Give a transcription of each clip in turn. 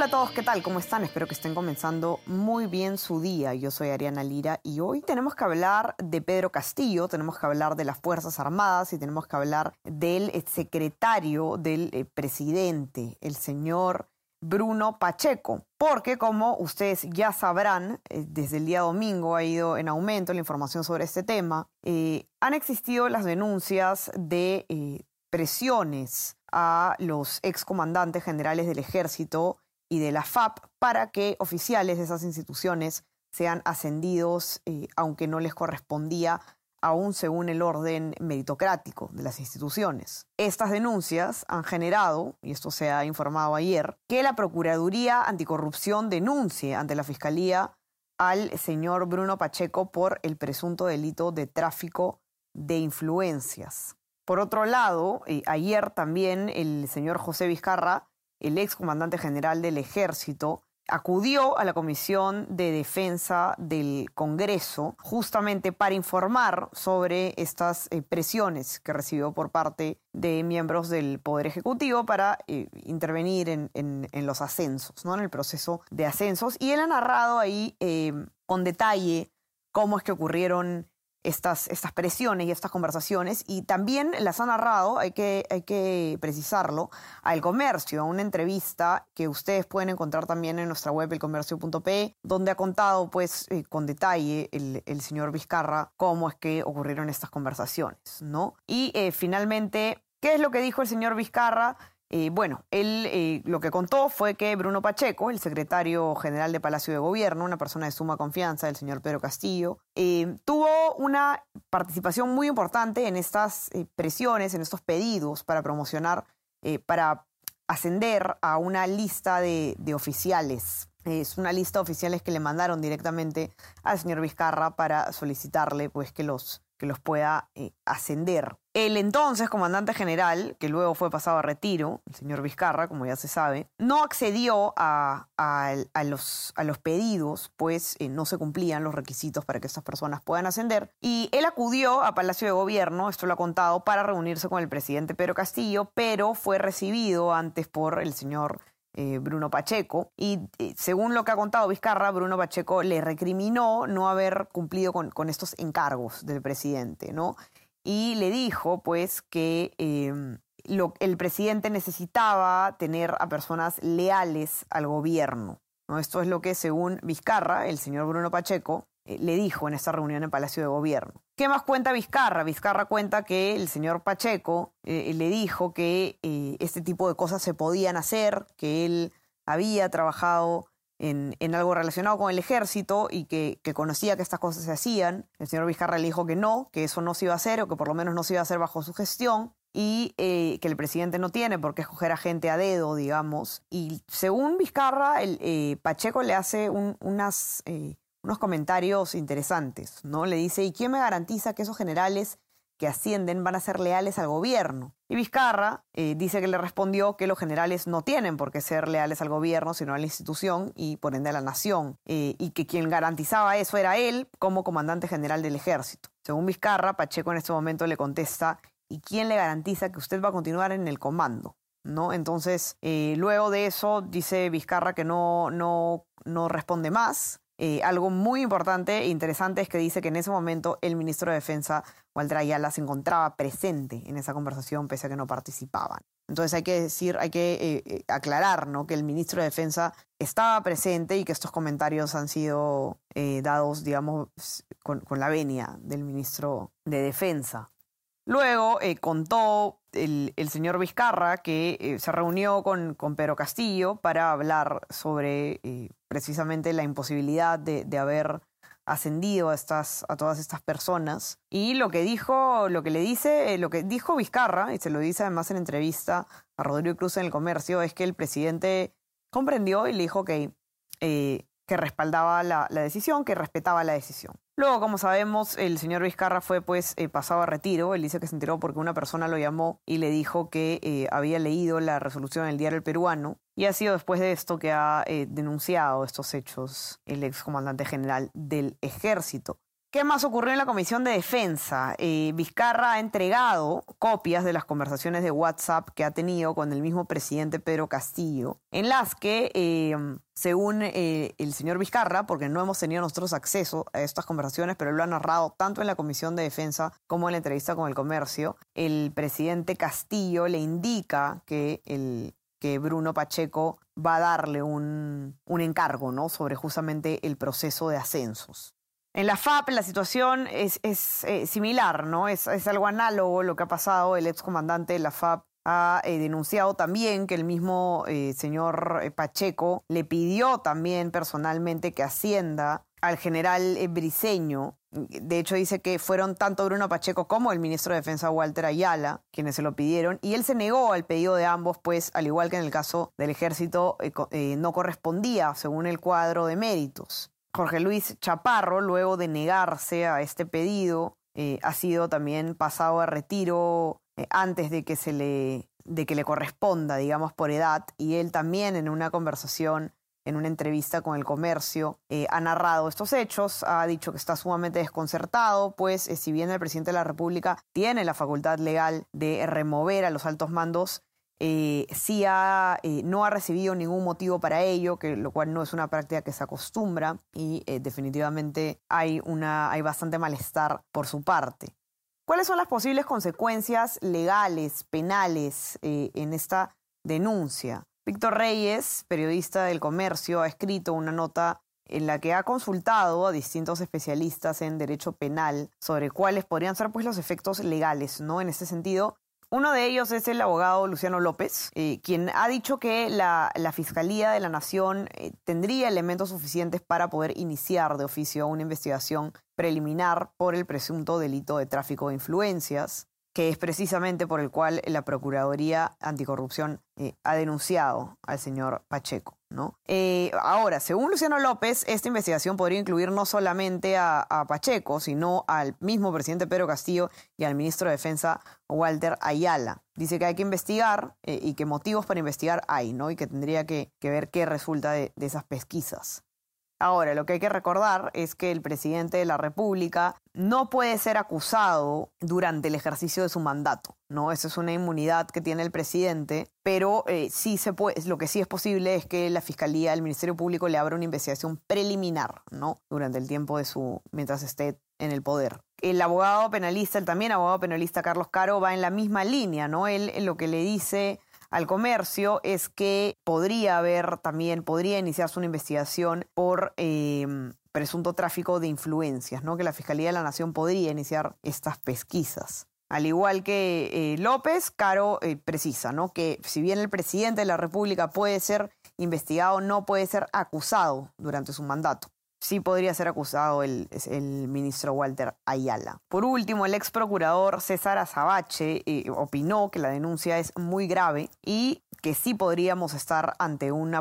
Hola a todos, ¿qué tal? ¿Cómo están? Espero que estén comenzando muy bien su día. Yo soy Ariana Lira y hoy tenemos que hablar de Pedro Castillo, tenemos que hablar de las Fuerzas Armadas y tenemos que hablar del eh, secretario del eh, presidente, el señor Bruno Pacheco, porque como ustedes ya sabrán, eh, desde el día domingo ha ido en aumento la información sobre este tema, han existido las denuncias de presiones a los excomandantes generales del ejército y de la FAP para que oficiales de esas instituciones sean ascendidos, eh, aunque no les correspondía aún según el orden meritocrático de las instituciones. Estas denuncias han generado, y esto se ha informado ayer, que la Procuraduría Anticorrupción denuncie ante la Fiscalía al señor Bruno Pacheco por el presunto delito de tráfico de influencias. Por otro lado, eh, ayer también el señor José Vizcarra el ex comandante general del ejército, acudió a la Comisión de Defensa del Congreso justamente para informar sobre estas eh, presiones que recibió por parte de miembros del Poder Ejecutivo para eh, intervenir en, los ascensos, ¿no? en el proceso de ascensos. Y él ha narrado ahí eh, con detalle cómo es que ocurrieron estas, estas presiones y estas conversaciones y también las ha narrado, hay que, hay que precisarlo, al comercio, una entrevista que ustedes pueden encontrar también en nuestra web elcomercio.pe, donde ha contado pues eh, con detalle el, el, señor Vizcarra cómo es que ocurrieron estas conversaciones, ¿no? Y eh, finalmente, ¿qué es lo que dijo el señor Vizcarra? Eh, bueno, él eh, lo que contó fue que Bruno Pacheco, el secretario general de Palacio de Gobierno, una persona de suma confianza del señor Pedro Castillo, eh, tuvo una participación muy importante en estas presiones, en estos pedidos para promocionar, para ascender a una lista de, de oficiales. Es una lista de oficiales que le mandaron directamente al señor Vizcarra para solicitarle pues, que los que los pueda ascender. El entonces comandante general, que luego fue pasado a retiro, el señor Vizcarra, como ya se sabe, no accedió a, los, pedidos, pues eh, no se cumplían los requisitos para que estas personas puedan ascender. Y él acudió a Palacio de Gobierno, esto lo ha contado, para reunirse con el presidente Pedro Castillo, pero fue recibido antes por el señor eh, Bruno Pacheco. Y eh, según lo que ha contado Vizcarra, Bruno Pacheco le recriminó no haber cumplido con, estos encargos del presidente, ¿no? Y le dijo, pues, que em, el presidente necesitaba tener a personas leales al gobierno. ¿no? Esto es lo que, según Vizcarra, el señor Bruno Pacheco, eh, le dijo en esta reunión en Palacio de Gobierno. ¿Qué más cuenta Vizcarra? Vizcarra cuenta que el señor Pacheco eh, le dijo que eh, este tipo de cosas se podían hacer, que él había trabajado en, algo relacionado con el ejército y que, conocía que estas cosas se hacían. El señor Vizcarra le dijo que no, que eso no se iba a hacer o que por lo menos no se iba a hacer bajo su gestión y que el presidente no tiene por qué escoger a gente a dedo, digamos. Y según Vizcarra, el, Pacheco le hace unas unos comentarios interesantes, ¿no? Le dice, ¿y quién me garantiza que esos generales que ascienden van a ser leales al gobierno? Y Vizcarra eh, dice que le respondió que los generales no tienen por qué ser leales al gobierno, sino a la institución y por ende a la nación, eh, y que quien garantizaba eso era él como comandante general del ejército. Según Vizcarra, Pacheco en este momento le contesta, ¿y quién le garantiza que usted va a continuar en el comando? ¿No? Entonces, eh, luego de eso, dice Vizcarra que no, no, no responde más, eh, algo muy importante e interesante es que dice que en ese momento el ministro de Defensa, Walter Ayala, se encontraba presente en esa conversación pese a que no participaban. Entonces hay que decir, hay que eh, eh, aclarar ¿no? que el ministro de Defensa estaba presente y que estos comentarios han sido dados, digamos, con, con, la venia del ministro de Defensa. Luego contó el, señor Vizcarra, que eh, se reunió con, con, Pedro Castillo para hablar sobre eh, precisamente la imposibilidad de, haber ascendido a, estas, a todas estas personas. Y lo que dijo, lo que le dice, eh, lo que dijo Vizcarra, y se lo dice además en entrevista a Rodrigo Cruz en el comercio, es que el presidente comprendió y le dijo que, que respaldaba la decisión, que respetaba la decisión. Luego, como sabemos, el señor Vizcarra fue pues eh, pasado a retiro. Él dice que se enteró porque una persona lo llamó y le dijo que eh, había leído la resolución del diario El Peruano. Y ha sido después de esto que ha eh, denunciado estos hechos el excomandante general del ejército. ¿Qué más ocurrió en la Comisión de Defensa? Eh, Vizcarra ha entregado copias de las conversaciones de WhatsApp que ha tenido con el mismo presidente Pedro Castillo, en las que, eh, según eh, el señor Vizcarra, porque no hemos tenido nosotros acceso a estas conversaciones, pero lo ha narrado tanto en la Comisión de Defensa como en la entrevista con el comercio, el presidente Castillo le indica que Bruno Pacheco va a darle un, un encargo ¿no? sobre justamente el proceso de ascensos. En la FAP la situación es, eh, similar, ¿no? Es, algo análogo lo que ha pasado. El excomandante de la FAP ha eh, denunciado también que el mismo eh, señor Pacheco le pidió también personalmente que ascienda al general Briceño. De hecho, dice que fueron tanto Bruno Pacheco como el ministro de Defensa Walter Ayala quienes se lo pidieron. Y él se negó al pedido de ambos, pues, al igual que en el caso del ejército, no correspondía según el cuadro de méritos. Jorge Luis Chaparro, luego de negarse a este pedido, eh, ha sido también pasado a retiro eh, antes de que se le de que le corresponda, digamos, por edad, y él también en una conversación, en una entrevista con el comercio, eh, ha narrado estos hechos, ha dicho que está sumamente desconcertado, pues si bien el presidente de la República tiene la facultad legal de remover a los altos mandos, eh, sí eh, no ha recibido ningún motivo para ello, que, lo cual no es una práctica que se acostumbra y eh, definitivamente hay, una, hay bastante malestar por su parte. ¿Cuáles son las posibles consecuencias legales, penales en esta denuncia? Víctor Reyes, periodista del comercio, ha escrito una nota en la que ha consultado a distintos especialistas en derecho penal sobre cuáles podrían ser pues, los efectos legales, ¿no? En este sentido, uno de ellos es el abogado Luciano López, eh, quien ha dicho que la, Fiscalía de la Nación eh, tendría elementos suficientes para poder iniciar de oficio una investigación preliminar por el presunto delito de tráfico de influencias que es precisamente por el cual la Procuraduría Anticorrupción eh, ha denunciado al señor Pacheco. ¿no? Eh, ahora, según Luciano López, esta investigación podría incluir no solamente a, Pacheco, sino al mismo presidente Pedro Castillo y al ministro de Defensa Walter Ayala. Dice que hay que investigar eh, y que motivos para investigar hay, ¿no? Y que tendría que, ver qué resulta de esas pesquisas. Ahora, lo que hay que recordar es que el presidente de la República no puede ser acusado durante el ejercicio de su mandato, ¿no? Esa es una inmunidad que tiene el presidente, pero eh, sí se puede, lo que sí es posible es que la Fiscalía, el Ministerio Público le abra una investigación preliminar, ¿no? Durante el tiempo de su, mientras esté en el poder. El abogado penalista, el también abogado penalista Carlos Caro, va en la misma línea, ¿no? Él lo que le dice al comercio es que podría haber también, podría iniciarse una investigación por em, presunto tráfico de influencias, ¿no? que la Fiscalía de la Nación podría iniciar estas pesquisas. Al igual que eh, López, Caro eh, precisa ¿no? que si bien el presidente de la República puede ser investigado, no puede ser acusado durante su mandato sí podría ser acusado el, ministro Walter Ayala. Por último, el ex procurador César Azabache eh, opinó que la denuncia es muy grave y que sí podríamos estar ante un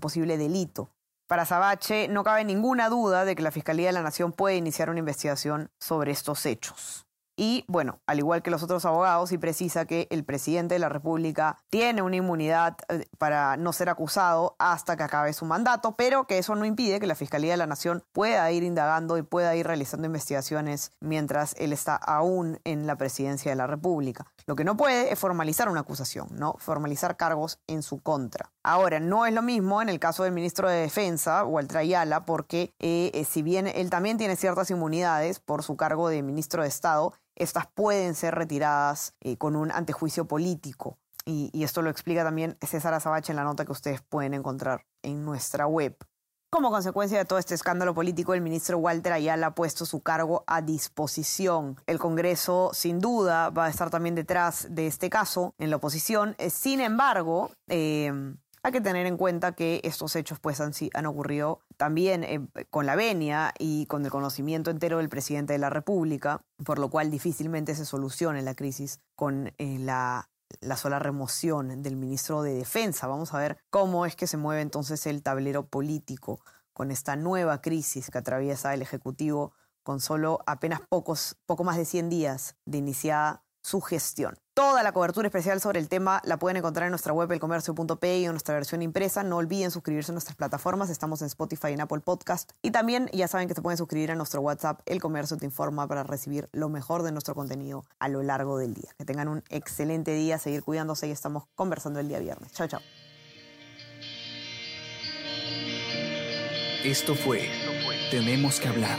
posible delito. Para Azabache no cabe ninguna duda de que la Fiscalía de la Nación puede iniciar una investigación sobre estos hechos. Y bueno, al igual que los otros abogados, y precisa que el presidente de la República tiene una inmunidad eh, para no ser acusado hasta que acabe su mandato, pero que eso no impide que la Fiscalía de la Nación pueda ir indagando y pueda ir realizando investigaciones mientras él está aún en la presidencia de la República. Lo que no puede es formalizar una acusación, ¿no? Formalizar cargos en su contra. Ahora, no es lo mismo en el caso del ministro de Defensa, Walter Ayala, porque eh, eh, si bien él también tiene ciertas inmunidades por su cargo de ministro de Estado, estas pueden ser retiradas eh, con un antejuicio político. Y, esto lo explica también César Azabache en la nota que ustedes pueden encontrar en nuestra web. Como consecuencia de todo este escándalo político, el ministro Walter Ayala ha puesto su cargo a disposición. El Congreso, sin duda, va a estar también detrás de este caso en la oposición. Eh, sin embargo, eh, hay que tener en cuenta que estos hechos pues han, han ocurrido también eh, con la venia y con el conocimiento entero del presidente de la República, por lo cual difícilmente se solucione la crisis con eh, la, la sola remoción del ministro de Defensa. Vamos a ver cómo es que se mueve entonces el tablero político con esta nueva crisis que atraviesa el Ejecutivo con solo apenas pocos, poco más de 100 días de iniciada su gestión. Toda la cobertura especial sobre el tema la pueden encontrar en nuestra web elcomercio.pe y en nuestra versión impresa. No olviden suscribirse a nuestras plataformas. Estamos en Spotify y en Apple Podcast. Y también ya saben que se pueden suscribir a nuestro WhatsApp El Comercio Te Informa para recibir lo mejor de nuestro contenido a lo largo del día. Que tengan un excelente día, seguir cuidándose y estamos conversando el día viernes. Chao, chao. Esto fue Tenemos que hablar.